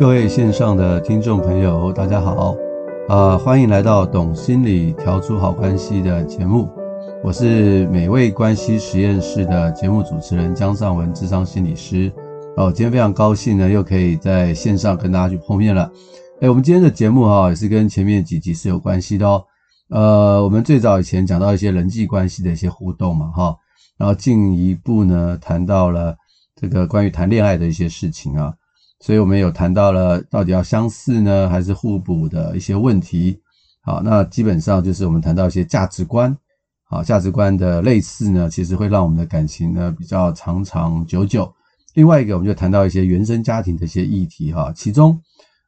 各位线上的听众朋友，大家好，啊、欢迎来到《懂心理调出好关系》的节目，我是美味关系实验室的节目主持人江尚文，智商心理师。哦，今天非常高兴呢，又可以在线上跟大家去碰面了。哎，我们今天的节目哈、也是跟前面几集是有关系的哦。呃，我们最早以前讲到一些人际关系的一些互动嘛，哈，然后进一步呢谈到了这个关于谈恋爱的一些事情啊。所以我们有谈到了到底要相似呢，还是互补的一些问题。好，那基本上就是我们谈到一些价值观，好，价值观的类似呢，其实会让我们的感情呢比较长长久久。另外一个，我们就谈到一些原生家庭的一些议题哈。其中，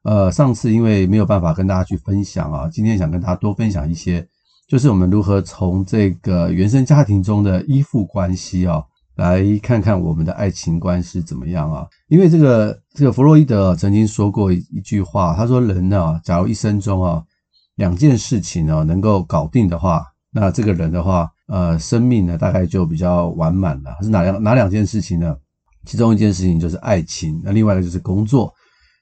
呃，上次因为没有办法跟大家去分享啊，今天想跟大家多分享一些，就是我们如何从这个原生家庭中的依附关系啊。来看看我们的爱情观是怎么样啊？因为这个这个弗洛伊德曾经说过一句话，他说人呢，假如一生中啊两件事情呢能够搞定的话，那这个人的话，呃，生命呢大概就比较完满了。是哪两哪两件事情呢？其中一件事情就是爱情，那另外一个就是工作。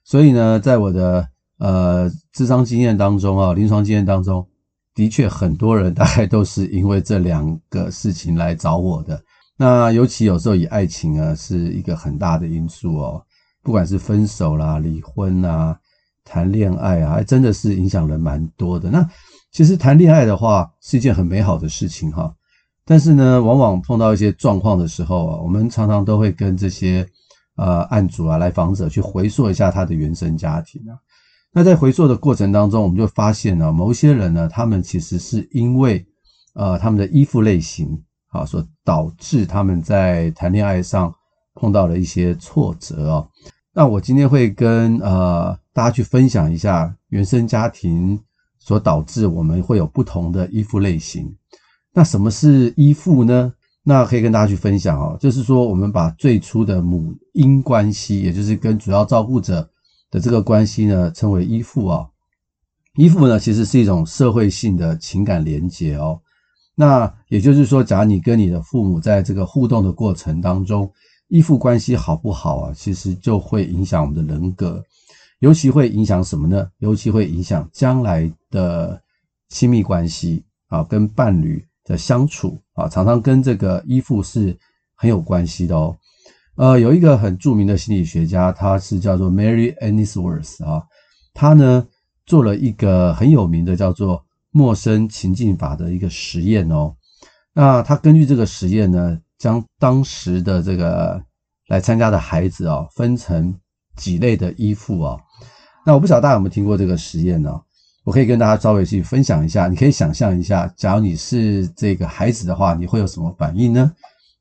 所以呢，在我的呃智商经验当中啊，临床经验当中，的确很多人大概都是因为这两个事情来找我的。那尤其有时候以爱情啊是一个很大的因素哦，不管是分手啦、离婚啊、谈恋爱啊，还真的是影响人蛮多的。那其实谈恋爱的话是一件很美好的事情哈，但是呢，往往碰到一些状况的时候啊，我们常常都会跟这些呃案主啊、来访者去回溯一下他的原生家庭啊。那在回溯的过程当中，我们就发现呢，某些人呢，他们其实是因为呃他们的依附类型。啊，所导致他们在谈恋爱上碰到了一些挫折哦。那我今天会跟呃大家去分享一下原生家庭所导致我们会有不同的依附类型。那什么是依附呢？那可以跟大家去分享哦，就是说我们把最初的母婴关系，也就是跟主要照顾者的这个关系呢，称为依附啊。依附呢，其实是一种社会性的情感连结哦。那也就是说，假如你跟你的父母在这个互动的过程当中，依附关系好不好啊？其实就会影响我们的人格，尤其会影响什么呢？尤其会影响将来的亲密关系啊，跟伴侣的相处啊，常常跟这个依附是很有关系的哦。呃，有一个很著名的心理学家，他是叫做 Mary Ainsworth 啊，他呢做了一个很有名的叫做。陌生情境法的一个实验哦，那他根据这个实验呢，将当时的这个来参加的孩子哦，分成几类的依附哦。那我不晓得大家有没有听过这个实验呢？我可以跟大家稍微去分享一下。你可以想象一下，假如你是这个孩子的话，你会有什么反应呢？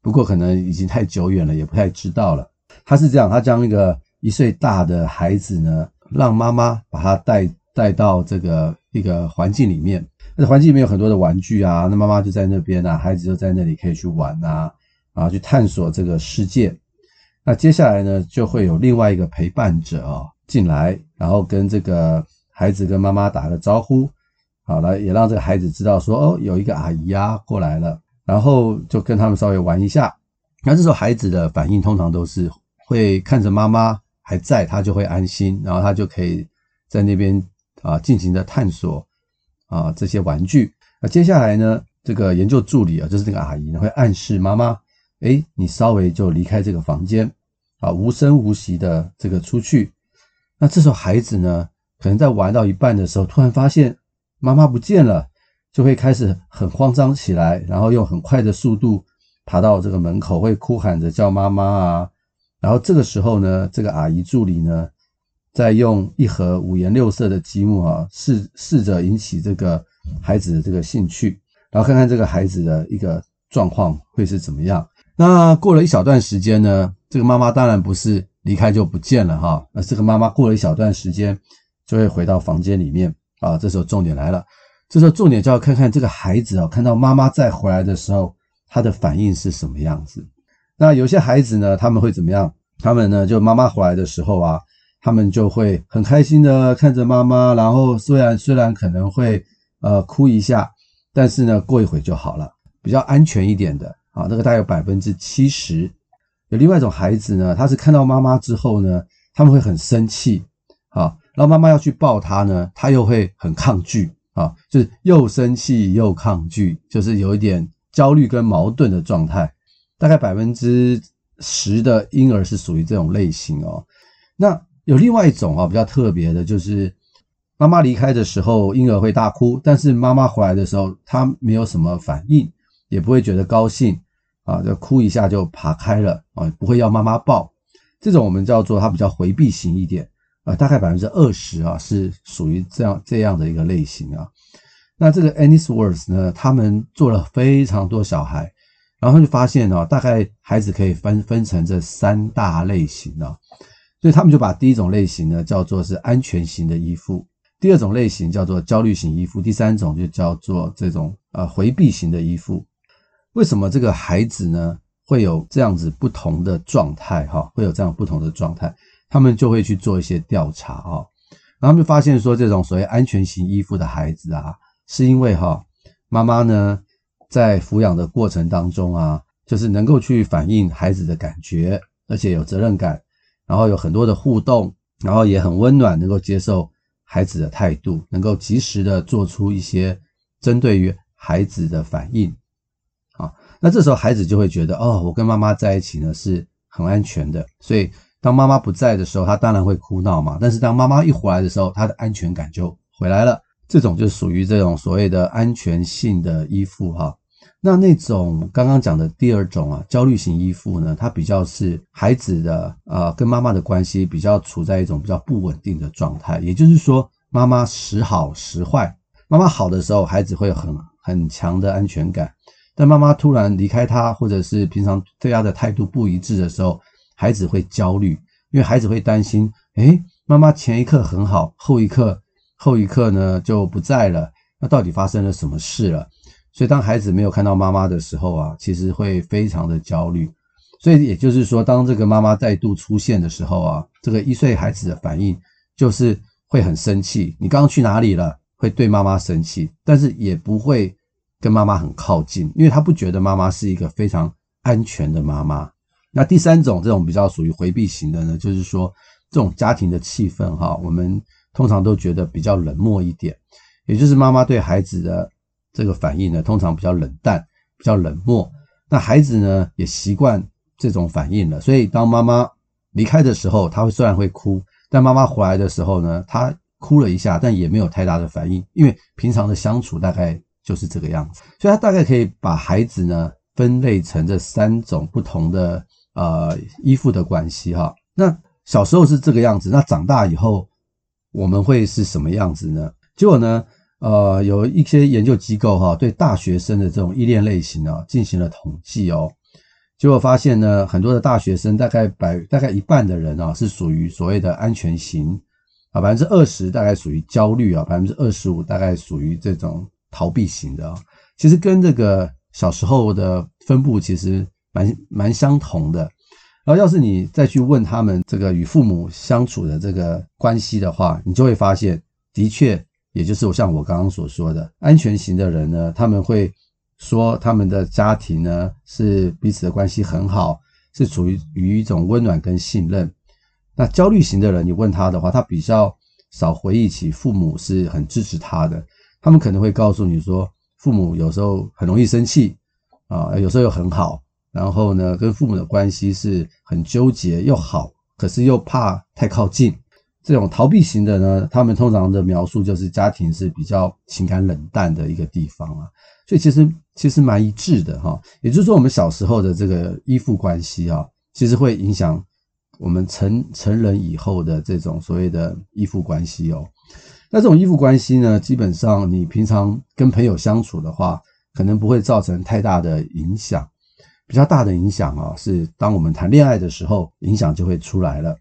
不过可能已经太久远了，也不太知道了。他是这样，他将一个一岁大的孩子呢，让妈妈把他带带到这个。一个环境里面，那环境里面有很多的玩具啊，那妈妈就在那边啊，孩子就在那里可以去玩啊，啊，去探索这个世界。那接下来呢，就会有另外一个陪伴者啊进来，然后跟这个孩子跟妈妈打个招呼，好了，也让这个孩子知道说，哦，有一个阿姨啊过来了，然后就跟他们稍微玩一下。那这时候孩子的反应通常都是会看着妈妈还在，他就会安心，然后他就可以在那边。啊，进行的探索啊，这些玩具。那接下来呢，这个研究助理啊，就是这个阿姨呢，会暗示妈妈，诶，你稍微就离开这个房间，啊，无声无息的这个出去。那这时候孩子呢，可能在玩到一半的时候，突然发现妈妈不见了，就会开始很慌张起来，然后用很快的速度爬到这个门口，会哭喊着叫妈妈啊。然后这个时候呢，这个阿姨助理呢。再用一盒五颜六色的积木啊，试试着引起这个孩子的这个兴趣，然后看看这个孩子的一个状况会是怎么样。那过了一小段时间呢，这个妈妈当然不是离开就不见了哈，那这个妈妈过了一小段时间就会回到房间里面啊。这时候重点来了，这时候重点就要看看这个孩子啊，看到妈妈再回来的时候，他的反应是什么样子。那有些孩子呢，他们会怎么样？他们呢，就妈妈回来的时候啊。他们就会很开心的看着妈妈，然后虽然虽然可能会呃哭一下，但是呢过一会就好了，比较安全一点的啊，那个大概有百分之七十。有另外一种孩子呢，他是看到妈妈之后呢，他们会很生气啊，然后妈妈要去抱他呢，他又会很抗拒啊，就是又生气又抗拒，就是有一点焦虑跟矛盾的状态。大概百分之十的婴儿是属于这种类型哦。那有另外一种啊，比较特别的，就是妈妈离开的时候，婴儿会大哭，但是妈妈回来的时候，他没有什么反应，也不会觉得高兴啊，就哭一下就爬开了啊，不会要妈妈抱。这种我们叫做它比较回避型一点啊，大概百分之二十啊是属于这样这样的一个类型啊。那这个 Ainsworth 呢，他们做了非常多小孩，然后就发现哦，大概孩子可以分分成这三大类型啊，所以他们就把第一种类型呢叫做是安全型的依附，第二种类型叫做焦虑型依附，第三种就叫做这种呃回避型的依附。为什么这个孩子呢？会有这样子不同的状态，哈，会有这样不同的状态，他们就会去做一些调查，哈，然后他们就发现说，这种所谓安全型依附的孩子啊，是因为哈，妈妈呢在抚养的过程当中啊，就是能够去反映孩子的感觉，而且有责任感，然后有很多的互动，然后也很温暖，能够接受孩子的态度，能够及时的做出一些针对于孩子的反应。啊那这时候孩子就会觉得，哦，我跟妈妈在一起呢是很安全的，所以当妈妈不在的时候，他当然会哭闹嘛。但是当妈妈一回来的时候，他的安全感就回来了。这种就属于这种所谓的安全性的依附哈。那那种刚刚讲的第二种啊，焦虑型依附呢，它比较是孩子的呃跟妈妈的关系比较处在一种比较不稳定的状态，也就是说妈妈时好时坏，妈妈好的时候，孩子会很很强的安全感。但妈妈突然离开他，或者是平常对他的态度不一致的时候，孩子会焦虑，因为孩子会担心：诶，妈妈前一刻很好，后一刻后一刻呢就不在了，那到底发生了什么事了？所以当孩子没有看到妈妈的时候啊，其实会非常的焦虑。所以也就是说，当这个妈妈再度出现的时候啊，这个一岁孩子的反应就是会很生气。你刚刚去哪里了？会对妈妈生气，但是也不会。跟妈妈很靠近，因为他不觉得妈妈是一个非常安全的妈妈。那第三种这种比较属于回避型的呢，就是说这种家庭的气氛哈，我们通常都觉得比较冷漠一点，也就是妈妈对孩子的这个反应呢，通常比较冷淡、比较冷漠。那孩子呢也习惯这种反应了，所以当妈妈离开的时候，他会虽然会哭，但妈妈回来的时候呢，他哭了一下，但也没有太大的反应，因为平常的相处大概。就是这个样子，所以他大概可以把孩子呢分类成这三种不同的呃依附的关系哈。那小时候是这个样子，那长大以后我们会是什么样子呢？结果呢，呃，有一些研究机构哈对大学生的这种依恋类型啊进行了统计哦，结果发现呢，很多的大学生大概百大概一半的人啊是属于所谓的安全型啊，百分之二十大概属于焦虑啊，百分之二十五大概属于这种。逃避型的啊，其实跟这个小时候的分布其实蛮蛮相同的。然后，要是你再去问他们这个与父母相处的这个关系的话，你就会发现，的确，也就是我像我刚刚所说的，安全型的人呢，他们会说他们的家庭呢是彼此的关系很好，是处于于一种温暖跟信任。那焦虑型的人，你问他的话，他比较少回忆起父母是很支持他的。他们可能会告诉你说，父母有时候很容易生气啊，有时候又很好，然后呢，跟父母的关系是很纠结又好，可是又怕太靠近。这种逃避型的呢，他们通常的描述就是家庭是比较情感冷淡的一个地方啊，所以其实其实蛮一致的哈。也就是说，我们小时候的这个依附关系啊，其实会影响我们成成人以后的这种所谓的依附关系哦。那这种依附关系呢，基本上你平常跟朋友相处的话，可能不会造成太大的影响。比较大的影响啊，是当我们谈恋爱的时候，影响就会出来了。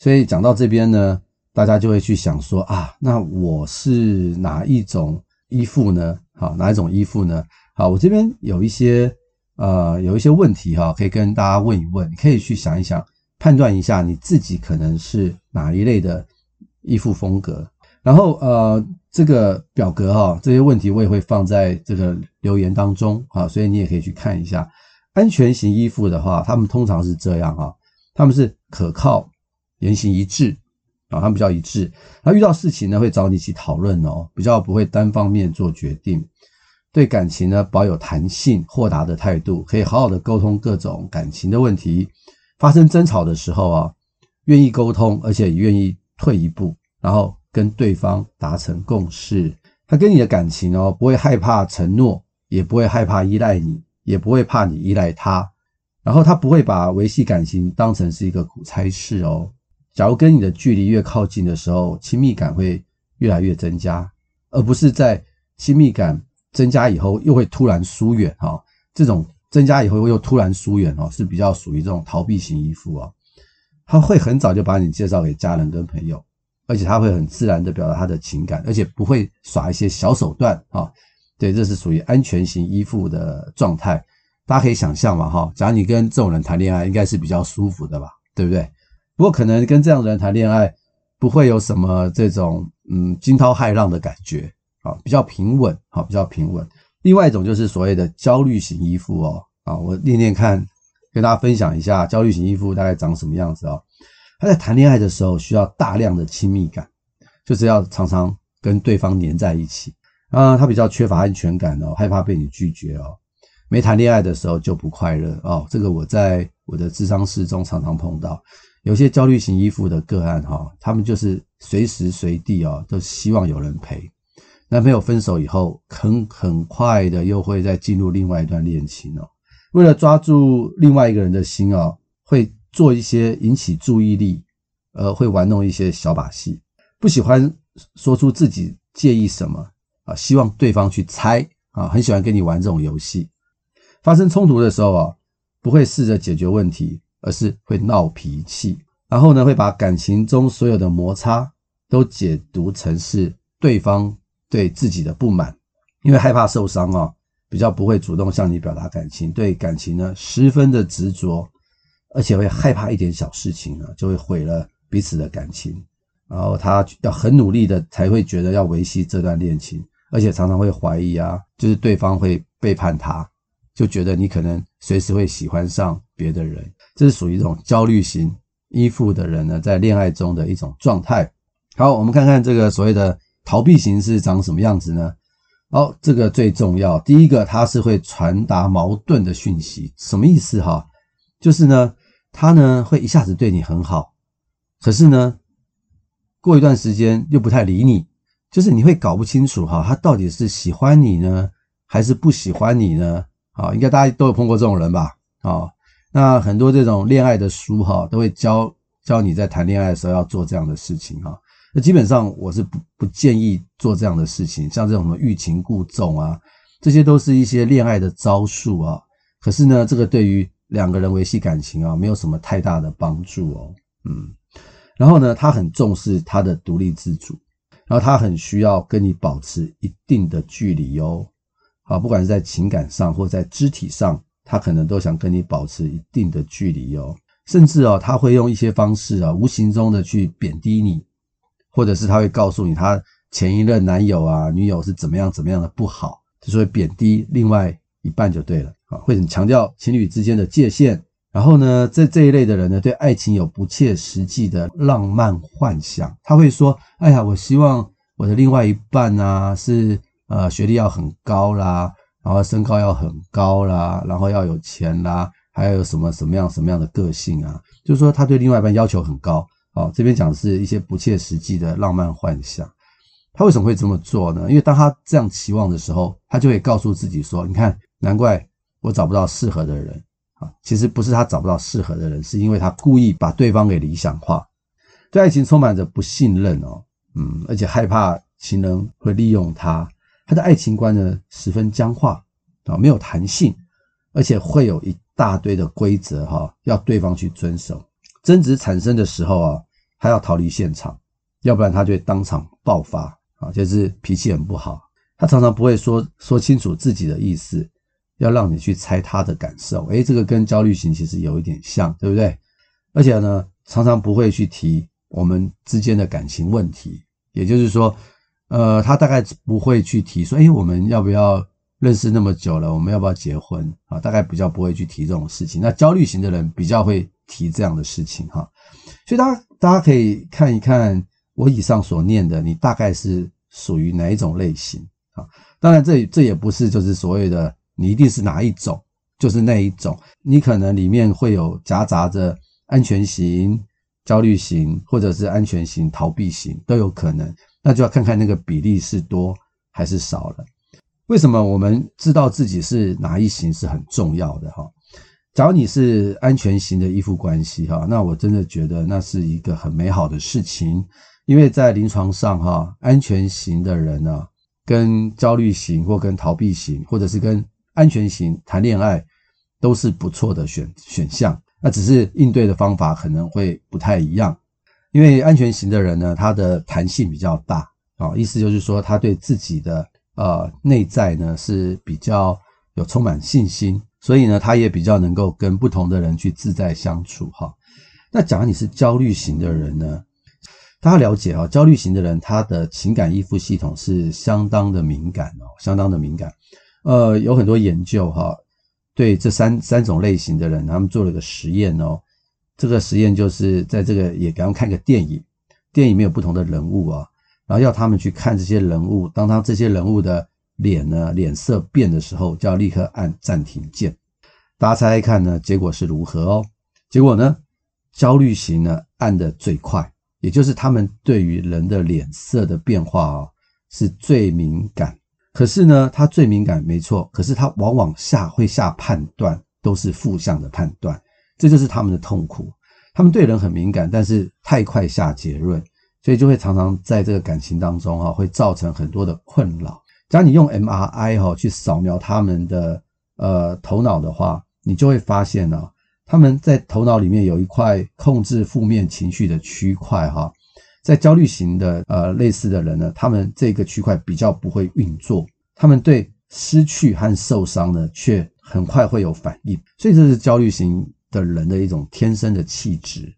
所以讲到这边呢，大家就会去想说啊，那我是哪一种依附呢？好，哪一种依附呢？好，我这边有一些呃有一些问题哈，可以跟大家问一问，可以去想一想，判断一下你自己可能是哪一类的依附风格。然后呃，这个表格哈，这些问题我也会放在这个留言当中啊，所以你也可以去看一下。安全型依附的话，他们通常是这样哈，他们是可靠、言行一致啊，他们比较一致。他遇到事情呢，会找你一起讨论哦，比较不会单方面做决定。对感情呢，保有弹性、豁达的态度，可以好好的沟通各种感情的问题。发生争吵的时候啊，愿意沟通，而且也愿意退一步，然后跟对方达成共识。他跟你的感情哦，不会害怕承诺，也不会害怕依赖你，也不会怕你依赖他。然后他不会把维系感情当成是一个苦差事哦。假如跟你的距离越靠近的时候，亲密感会越来越增加，而不是在亲密感。增加以后又会突然疏远哈，这种增加以后又突然疏远哦，是比较属于这种逃避型依附啊。他会很早就把你介绍给家人跟朋友，而且他会很自然的表达他的情感，而且不会耍一些小手段啊。对，这是属于安全型依附的状态。大家可以想象嘛哈，假如你跟这种人谈恋爱，应该是比较舒服的吧，对不对？不过可能跟这样的人谈恋爱，不会有什么这种嗯惊涛骇浪的感觉。啊，比较平稳，好，比较平稳。另外一种就是所谓的焦虑型依附哦，啊，我念念看，跟大家分享一下焦虑型依附大概长什么样子哦。他在谈恋爱的时候需要大量的亲密感，就是要常常跟对方黏在一起啊。他比较缺乏安全感哦，害怕被你拒绝哦。没谈恋爱的时候就不快乐哦。这个我在我的智商室中常常碰到，有些焦虑型依附的个案哈，他们就是随时随地哦都希望有人陪。男朋友分手以后，很很快的又会再进入另外一段恋情哦。为了抓住另外一个人的心哦，会做一些引起注意力，呃，会玩弄一些小把戏。不喜欢说出自己介意什么啊，希望对方去猜啊，很喜欢跟你玩这种游戏。发生冲突的时候啊，不会试着解决问题，而是会闹脾气。然后呢，会把感情中所有的摩擦都解读成是对方。对自己的不满，因为害怕受伤啊，比较不会主动向你表达感情，对感情呢十分的执着，而且会害怕一点小事情呢就会毁了彼此的感情，然后他要很努力的才会觉得要维系这段恋情，而且常常会怀疑啊，就是对方会背叛他，就觉得你可能随时会喜欢上别的人，这是属于这种焦虑型依附的人呢在恋爱中的一种状态。好，我们看看这个所谓的。逃避型是长什么样子呢？哦，这个最重要。第一个，他是会传达矛盾的讯息，什么意思哈？就是呢，他呢会一下子对你很好，可是呢，过一段时间又不太理你，就是你会搞不清楚哈，他到底是喜欢你呢，还是不喜欢你呢？啊，应该大家都有碰过这种人吧？啊，那很多这种恋爱的书哈，都会教教你在谈恋爱的时候要做这样的事情哈。那基本上我是不不建议做这样的事情，像这种什么欲擒故纵啊，这些都是一些恋爱的招数啊。可是呢，这个对于两个人维系感情啊，没有什么太大的帮助哦。嗯，然后呢，他很重视他的独立自主，然后他很需要跟你保持一定的距离哦。好，不管是在情感上或在肢体上，他可能都想跟你保持一定的距离哦。甚至哦，他会用一些方式啊，无形中的去贬低你。或者是他会告诉你他前一任男友啊、女友是怎么样怎么样的不好，就是会贬低另外一半就对了啊，会很强调情侣之间的界限。然后呢，这这一类的人呢，对爱情有不切实际的浪漫幻想。他会说：“哎呀，我希望我的另外一半啊，是呃学历要很高啦，然后身高要很高啦，然后要有钱啦，还要有什么什么样什么样的个性啊？就是说他对另外一半要求很高。”哦，这边讲的是一些不切实际的浪漫幻想。他为什么会这么做呢？因为当他这样期望的时候，他就会告诉自己说：“你看，难怪我找不到适合的人啊！其实不是他找不到适合的人，是因为他故意把对方给理想化，对爱情充满着不信任哦，嗯，而且害怕情人会利用他。他的爱情观呢，十分僵化啊，没有弹性，而且会有一大堆的规则哈，要对方去遵守。争执产生的时候啊。”他要逃离现场，要不然他就会当场爆发啊，就是脾气很不好。他常常不会说说清楚自己的意思，要让你去猜他的感受。诶，这个跟焦虑型其实有一点像，对不对？而且呢，常常不会去提我们之间的感情问题，也就是说，呃，他大概不会去提说，诶，我们要不要认识那么久了，我们要不要结婚啊？大概比较不会去提这种事情。那焦虑型的人比较会提这样的事情哈。所以大家大家可以看一看我以上所念的，你大概是属于哪一种类型啊？当然这这也不是就是所谓的你一定是哪一种，就是那一种，你可能里面会有夹杂着安全型、焦虑型，或者是安全型、逃避型都有可能，那就要看看那个比例是多还是少了。为什么我们知道自己是哪一型是很重要的哈？假如你是安全型的依附关系哈，那我真的觉得那是一个很美好的事情，因为在临床上哈，安全型的人呢，跟焦虑型或跟逃避型，或者是跟安全型谈恋爱，都是不错的选选项。那只是应对的方法可能会不太一样，因为安全型的人呢，他的弹性比较大啊，意思就是说他对自己的。呃，内在呢是比较有充满信心，所以呢，他也比较能够跟不同的人去自在相处哈。那假如你是焦虑型的人呢，大家了解啊，焦虑型的人他的情感依附系统是相当的敏感哦，相当的敏感。呃，有很多研究哈，对这三三种类型的人，他们做了个实验哦。这个实验就是在这个也给他们看个电影，电影里面有不同的人物啊。然后要他们去看这些人物，当他这些人物的脸呢，脸色变的时候，就要立刻按暂停键。大家猜猜看呢，结果是如何哦？结果呢，焦虑型呢按得最快，也就是他们对于人的脸色的变化哦是最敏感。可是呢，他最敏感没错，可是他往往下会下判断都是负向的判断，这就是他们的痛苦。他们对人很敏感，但是太快下结论。所以就会常常在这个感情当中哈，会造成很多的困扰。假如你用 MRI 哈去扫描他们的呃头脑的话，你就会发现呢，他们在头脑里面有一块控制负面情绪的区块哈，在焦虑型的呃类似的人呢，他们这个区块比较不会运作，他们对失去和受伤呢却很快会有反应，所以这是焦虑型的人的一种天生的气质。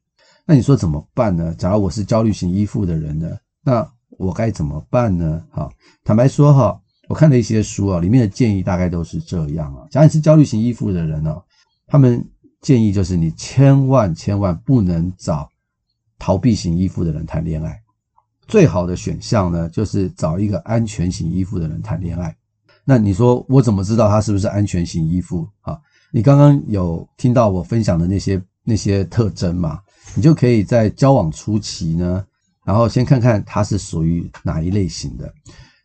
那你说怎么办呢？假如我是焦虑型依附的人呢，那我该怎么办呢？哈，坦白说哈，我看了一些书啊，里面的建议大概都是这样啊。假如你是焦虑型依附的人呢，他们建议就是你千万千万不能找逃避型依附的人谈恋爱，最好的选项呢就是找一个安全型依附的人谈恋爱。那你说我怎么知道他是不是安全型依附？啊，你刚刚有听到我分享的那些那些特征嘛？你就可以在交往初期呢，然后先看看他是属于哪一类型的。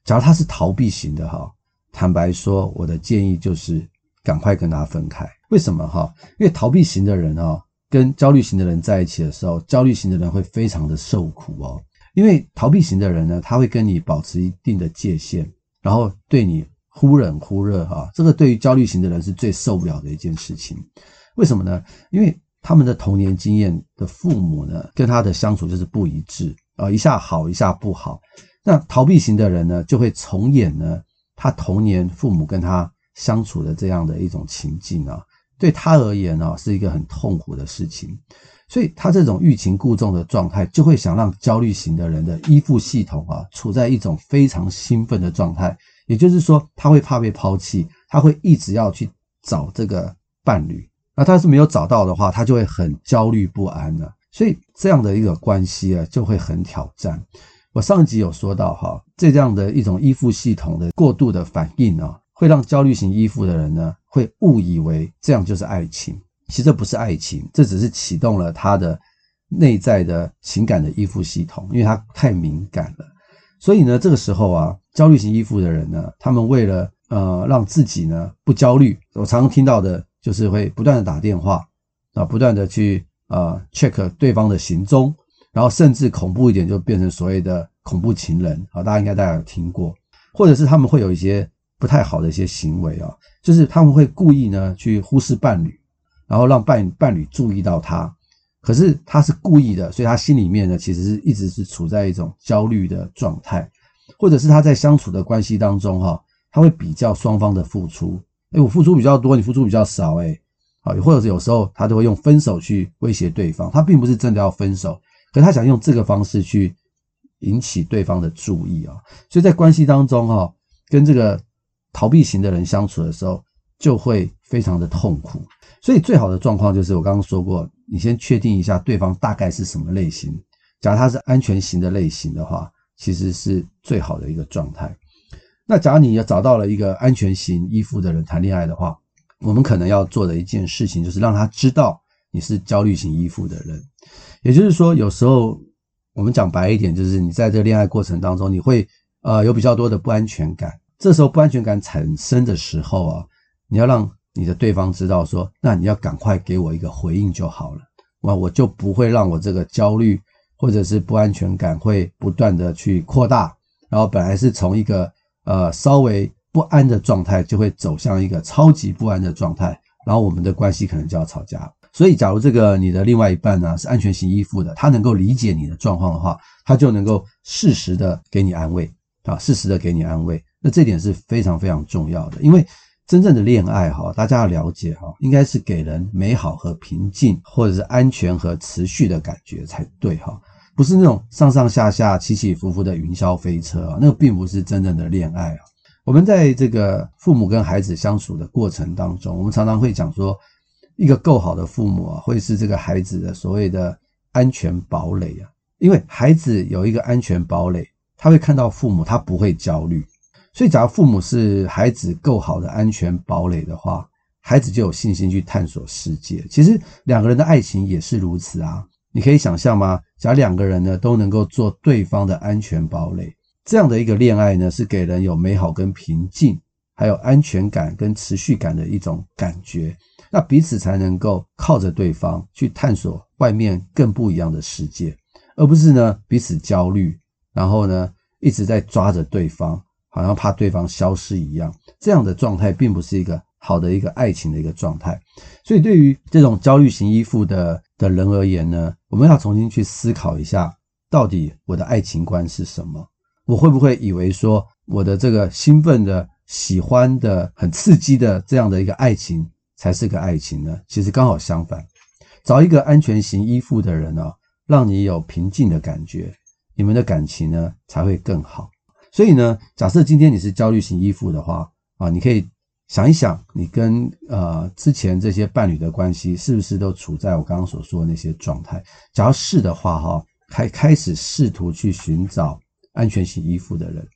假如他是逃避型的哈，坦白说，我的建议就是赶快跟他分开。为什么哈？因为逃避型的人啊，跟焦虑型的人在一起的时候，焦虑型的人会非常的受苦哦。因为逃避型的人呢，他会跟你保持一定的界限，然后对你忽冷忽热哈。这个对于焦虑型的人是最受不了的一件事情。为什么呢？因为他们的童年经验的父母呢，跟他的相处就是不一致啊，一下好，一下不好。那逃避型的人呢，就会重演呢他童年父母跟他相处的这样的一种情境啊，对他而言呢，是一个很痛苦的事情。所以他这种欲擒故纵的状态，就会想让焦虑型的人的依附系统啊，处在一种非常兴奋的状态。也就是说，他会怕被抛弃，他会一直要去找这个伴侣。那他是没有找到的话，他就会很焦虑不安了。所以这样的一个关系啊，就会很挑战。我上集有说到哈，这样的一种依附系统的过度的反应啊，会让焦虑型依附的人呢，会误以为这样就是爱情。其实这不是爱情，这只是启动了他的内在的情感的依附系统，因为他太敏感了。所以呢，这个时候啊，焦虑型依附的人呢，他们为了呃让自己呢不焦虑，我常常听到的。就是会不断的打电话啊，不断的去呃 check 对方的行踪，然后甚至恐怖一点就变成所谓的恐怖情人啊，大家应该大家有听过，或者是他们会有一些不太好的一些行为啊，就是他们会故意呢去忽视伴侣，然后让伴伴侣注意到他，可是他是故意的，所以他心里面呢其实是一直是处在一种焦虑的状态，或者是他在相处的关系当中哈，他会比较双方的付出。哎，我付出比较多，你付出比较少，哎，好，或者是有时候他都会用分手去威胁对方，他并不是真的要分手，可他想用这个方式去引起对方的注意啊，所以在关系当中哈，跟这个逃避型的人相处的时候，就会非常的痛苦。所以最好的状况就是我刚刚说过，你先确定一下对方大概是什么类型。假如他是安全型的类型的话，其实是最好的一个状态。那假如你要找到了一个安全型依附的人谈恋爱的话，我们可能要做的一件事情就是让他知道你是焦虑型依附的人。也就是说，有时候我们讲白一点，就是你在这恋爱过程当中，你会呃有比较多的不安全感。这时候不安全感产生的时候啊，你要让你的对方知道说，那你要赶快给我一个回应就好了，我我就不会让我这个焦虑或者是不安全感会不断的去扩大，然后本来是从一个呃，稍微不安的状态就会走向一个超级不安的状态，然后我们的关系可能就要吵架。所以，假如这个你的另外一半呢是安全型依附的，他能够理解你的状况的话，他就能够适时的给你安慰啊，适时的给你安慰。那这点是非常非常重要的，因为真正的恋爱哈，大家要了解哈，应该是给人美好和平静，或者是安全和持续的感觉才对哈。不是那种上上下下起起伏伏的云霄飞车啊，那个并不是真正的恋爱啊。我们在这个父母跟孩子相处的过程当中，我们常常会讲说，一个够好的父母啊，会是这个孩子的所谓的安全堡垒啊。因为孩子有一个安全堡垒，他会看到父母，他不会焦虑。所以，假如父母是孩子够好的安全堡垒的话，孩子就有信心去探索世界。其实，两个人的爱情也是如此啊。你可以想象吗？假如两个人呢都能够做对方的安全堡垒，这样的一个恋爱呢，是给人有美好跟平静，还有安全感跟持续感的一种感觉。那彼此才能够靠着对方去探索外面更不一样的世界，而不是呢彼此焦虑，然后呢一直在抓着对方，好像怕对方消失一样。这样的状态并不是一个好的一个爱情的一个状态。所以，对于这种焦虑型依附的的人而言呢，我们要重新去思考一下，到底我的爱情观是什么？我会不会以为说我的这个兴奋的、喜欢的、很刺激的这样的一个爱情才是个爱情呢？其实刚好相反，找一个安全型依附的人哦，让你有平静的感觉，你们的感情呢才会更好。所以呢，假设今天你是焦虑型依附的话啊，你可以。想一想，你跟呃之前这些伴侣的关系是不是都处在我刚刚所说的那些状态？假如是的话，哈，开开始试图去寻找安全型依附的人，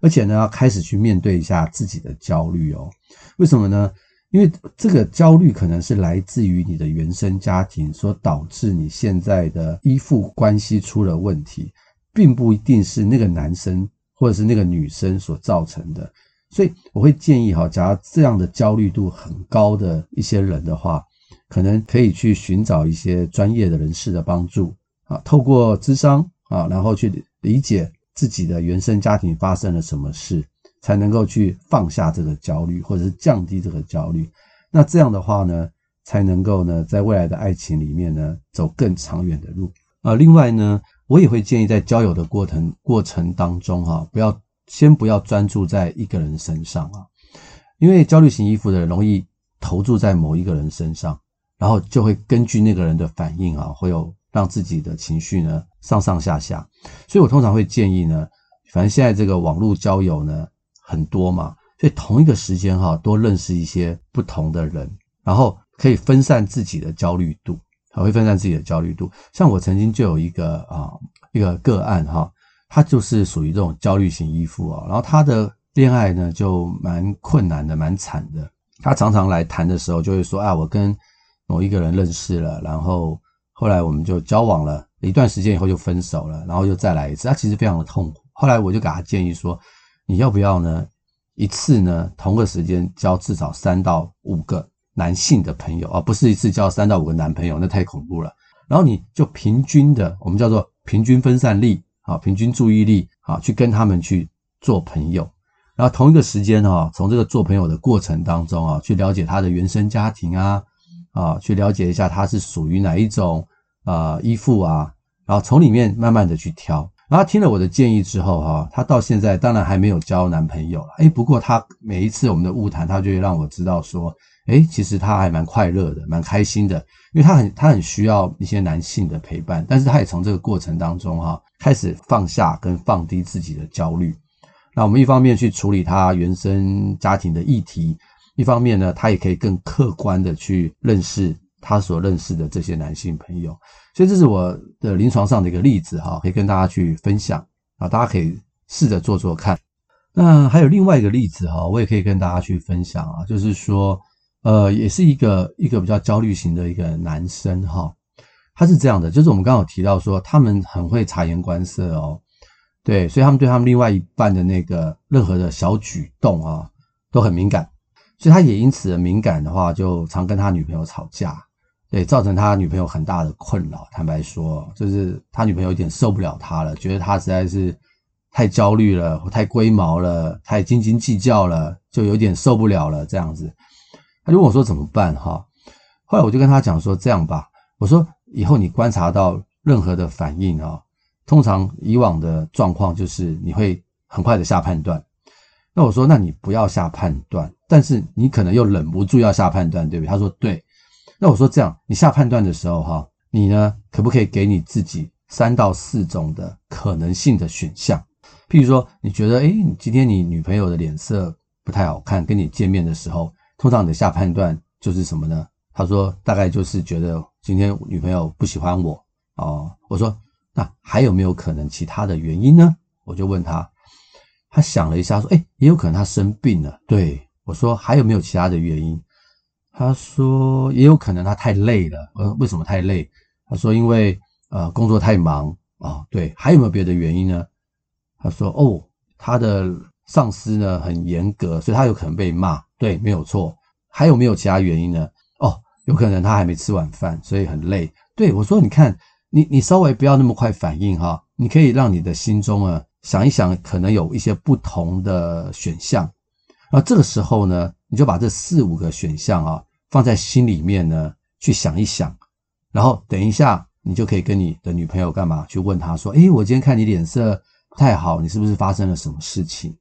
而且呢，要开始去面对一下自己的焦虑哦。为什么呢？因为这个焦虑可能是来自于你的原生家庭所导致你现在的依附关系出了问题，并不一定是那个男生或者是那个女生所造成的。所以我会建议哈，假如这样的焦虑度很高的一些人的话，可能可以去寻找一些专业的人士的帮助啊，透过咨商啊，然后去理解自己的原生家庭发生了什么事，才能够去放下这个焦虑，或者是降低这个焦虑。那这样的话呢，才能够呢，在未来的爱情里面呢，走更长远的路啊。另外呢，我也会建议在交友的过程过程当中哈，不要。先不要专注在一个人身上啊，因为焦虑型依附的人容易投注在某一个人身上，然后就会根据那个人的反应啊，会有让自己的情绪呢上上下下。所以我通常会建议呢，反正现在这个网络交友呢很多嘛，所以同一个时间哈，多认识一些不同的人，然后可以分散自己的焦虑度，还会分散自己的焦虑度。像我曾经就有一个啊一个个案哈。他就是属于这种焦虑型依附啊，然后他的恋爱呢就蛮困难的，蛮惨的。他常常来谈的时候就会说啊，我跟某一个人认识了，然后后来我们就交往了一段时间以后就分手了，然后又再来一次。他其实非常的痛苦。后来我就给他建议说，你要不要呢？一次呢同个时间交至少三到五个男性的朋友，而不是一次交三到五个男朋友，那太恐怖了。然后你就平均的，我们叫做平均分散力。啊，平均注意力啊，去跟他们去做朋友，然后同一个时间哈，从这个做朋友的过程当中啊，去了解他的原生家庭啊，啊，去了解一下他是属于哪一种啊依附啊，然后从里面慢慢的去挑。然后听了我的建议之后哈，他到现在当然还没有交男朋友了，诶，不过他每一次我们的误谈，他就会让我知道说。诶，其实他还蛮快乐的，蛮开心的，因为他很他很需要一些男性的陪伴，但是他也从这个过程当中哈，开始放下跟放低自己的焦虑。那我们一方面去处理他原生家庭的议题，一方面呢，他也可以更客观的去认识他所认识的这些男性朋友。所以这是我的临床上的一个例子哈，可以跟大家去分享啊，大家可以试着做做看。那还有另外一个例子哈，我也可以跟大家去分享啊，就是说，呃，也是一个一个比较焦虑型的一个男生哈，他是这样的，就是我们刚好提到说，他们很会察言观色哦，对，所以他们对他们另外一半的那个任何的小举动啊，都很敏感，所以他也因此的敏感的话，就常跟他女朋友吵架。对，造成他女朋友很大的困扰。坦白说，就是他女朋友有点受不了他了，觉得他实在是太焦虑了，太龟毛了，太斤斤计较了，就有点受不了了。这样子，他就问我说怎么办？哈，后来我就跟他讲说这样吧，我说以后你观察到任何的反应啊，通常以往的状况就是你会很快的下判断。那我说，那你不要下判断，但是你可能又忍不住要下判断，对不对？他说对。那我说这样，你下判断的时候哈，你呢可不可以给你自己三到四种的可能性的选项？譬如说，你觉得诶，你今天你女朋友的脸色不太好看，跟你见面的时候，通常的下判断就是什么呢？他说大概就是觉得今天女朋友不喜欢我哦。我说那还有没有可能其他的原因呢？我就问他，他想了一下说，诶，也有可能他生病了。对，我说还有没有其他的原因？他说也有可能他太累了，呃，为什么太累？他说因为呃工作太忙，哦，对，还有没有别的原因呢？他说哦，他的上司呢很严格，所以他有可能被骂，对，没有错。还有没有其他原因呢？哦，有可能他还没吃晚饭，所以很累。对，我说你看，你你稍微不要那么快反应哈，你可以让你的心中啊想一想，可能有一些不同的选项。然后这个时候呢，你就把这四五个选项啊。放在心里面呢，去想一想，然后等一下，你就可以跟你的女朋友干嘛？去问她说：“诶，我今天看你脸色不太好，你是不是发生了什么事情？”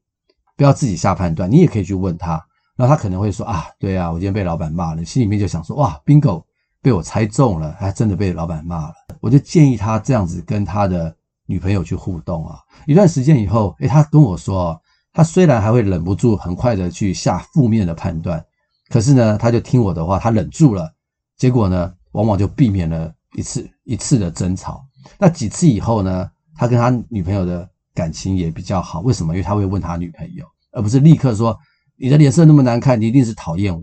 不要自己下判断，你也可以去问她。然后她可能会说：“啊，对啊，我今天被老板骂了。”心里面就想说：“哇，bingo，被我猜中了，还真的被老板骂了。”我就建议他这样子跟他的女朋友去互动啊。一段时间以后，诶，他跟我说，他虽然还会忍不住很快的去下负面的判断。可是呢，他就听我的话，他忍住了，结果呢，往往就避免了一次一次的争吵。那几次以后呢，他跟他女朋友的感情也比较好。为什么？因为他会问他女朋友，而不是立刻说你的脸色那么难看，你一定是讨厌我。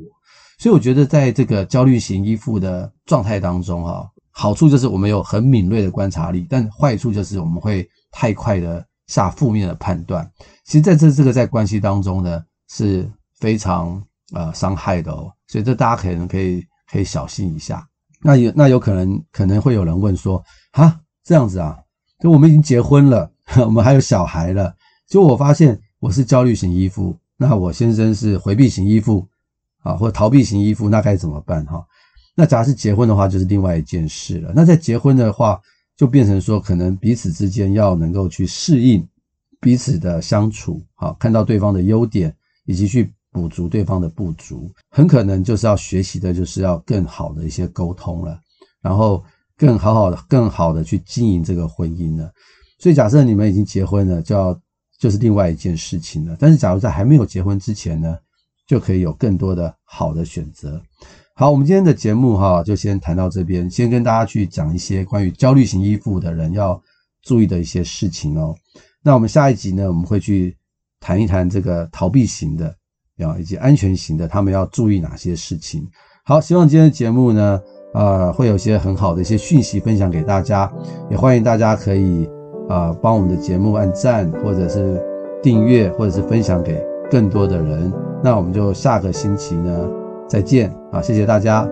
所以我觉得，在这个焦虑型依附的状态当中，哈，好处就是我们有很敏锐的观察力，但坏处就是我们会太快的下负面的判断。其实在这这个在关系当中呢，是非常。呃，伤害的哦，所以这大家可能可以可以小心一下。那有那有可能可能会有人问说，哈，这样子啊，就我们已经结婚了，我们还有小孩了，就我发现我是焦虑型依附，那我先生是回避型依附啊，或逃避型依附，那该怎么办哈？那假如是结婚的话，就是另外一件事了。那在结婚的话，就变成说，可能彼此之间要能够去适应彼此的相处，好，看到对方的优点，以及去。补足对方的不足，很可能就是要学习的，就是要更好的一些沟通了，然后更好好的、更好的去经营这个婚姻了。所以，假设你们已经结婚了，就要就是另外一件事情了。但是，假如在还没有结婚之前呢，就可以有更多的好的选择。好，我们今天的节目哈，就先谈到这边，先跟大家去讲一些关于焦虑型依附的人要注意的一些事情哦。那我们下一集呢，我们会去谈一谈这个逃避型的啊。以及安全型的，他们要注意哪些事情？好，希望今天的节目呢，呃，会有一些很好的一些讯息分享给大家，也欢迎大家可以啊帮我们的节目按赞，或者是订阅，或者是分享给更多的人。那我们就下个星期呢再见啊，谢谢大家。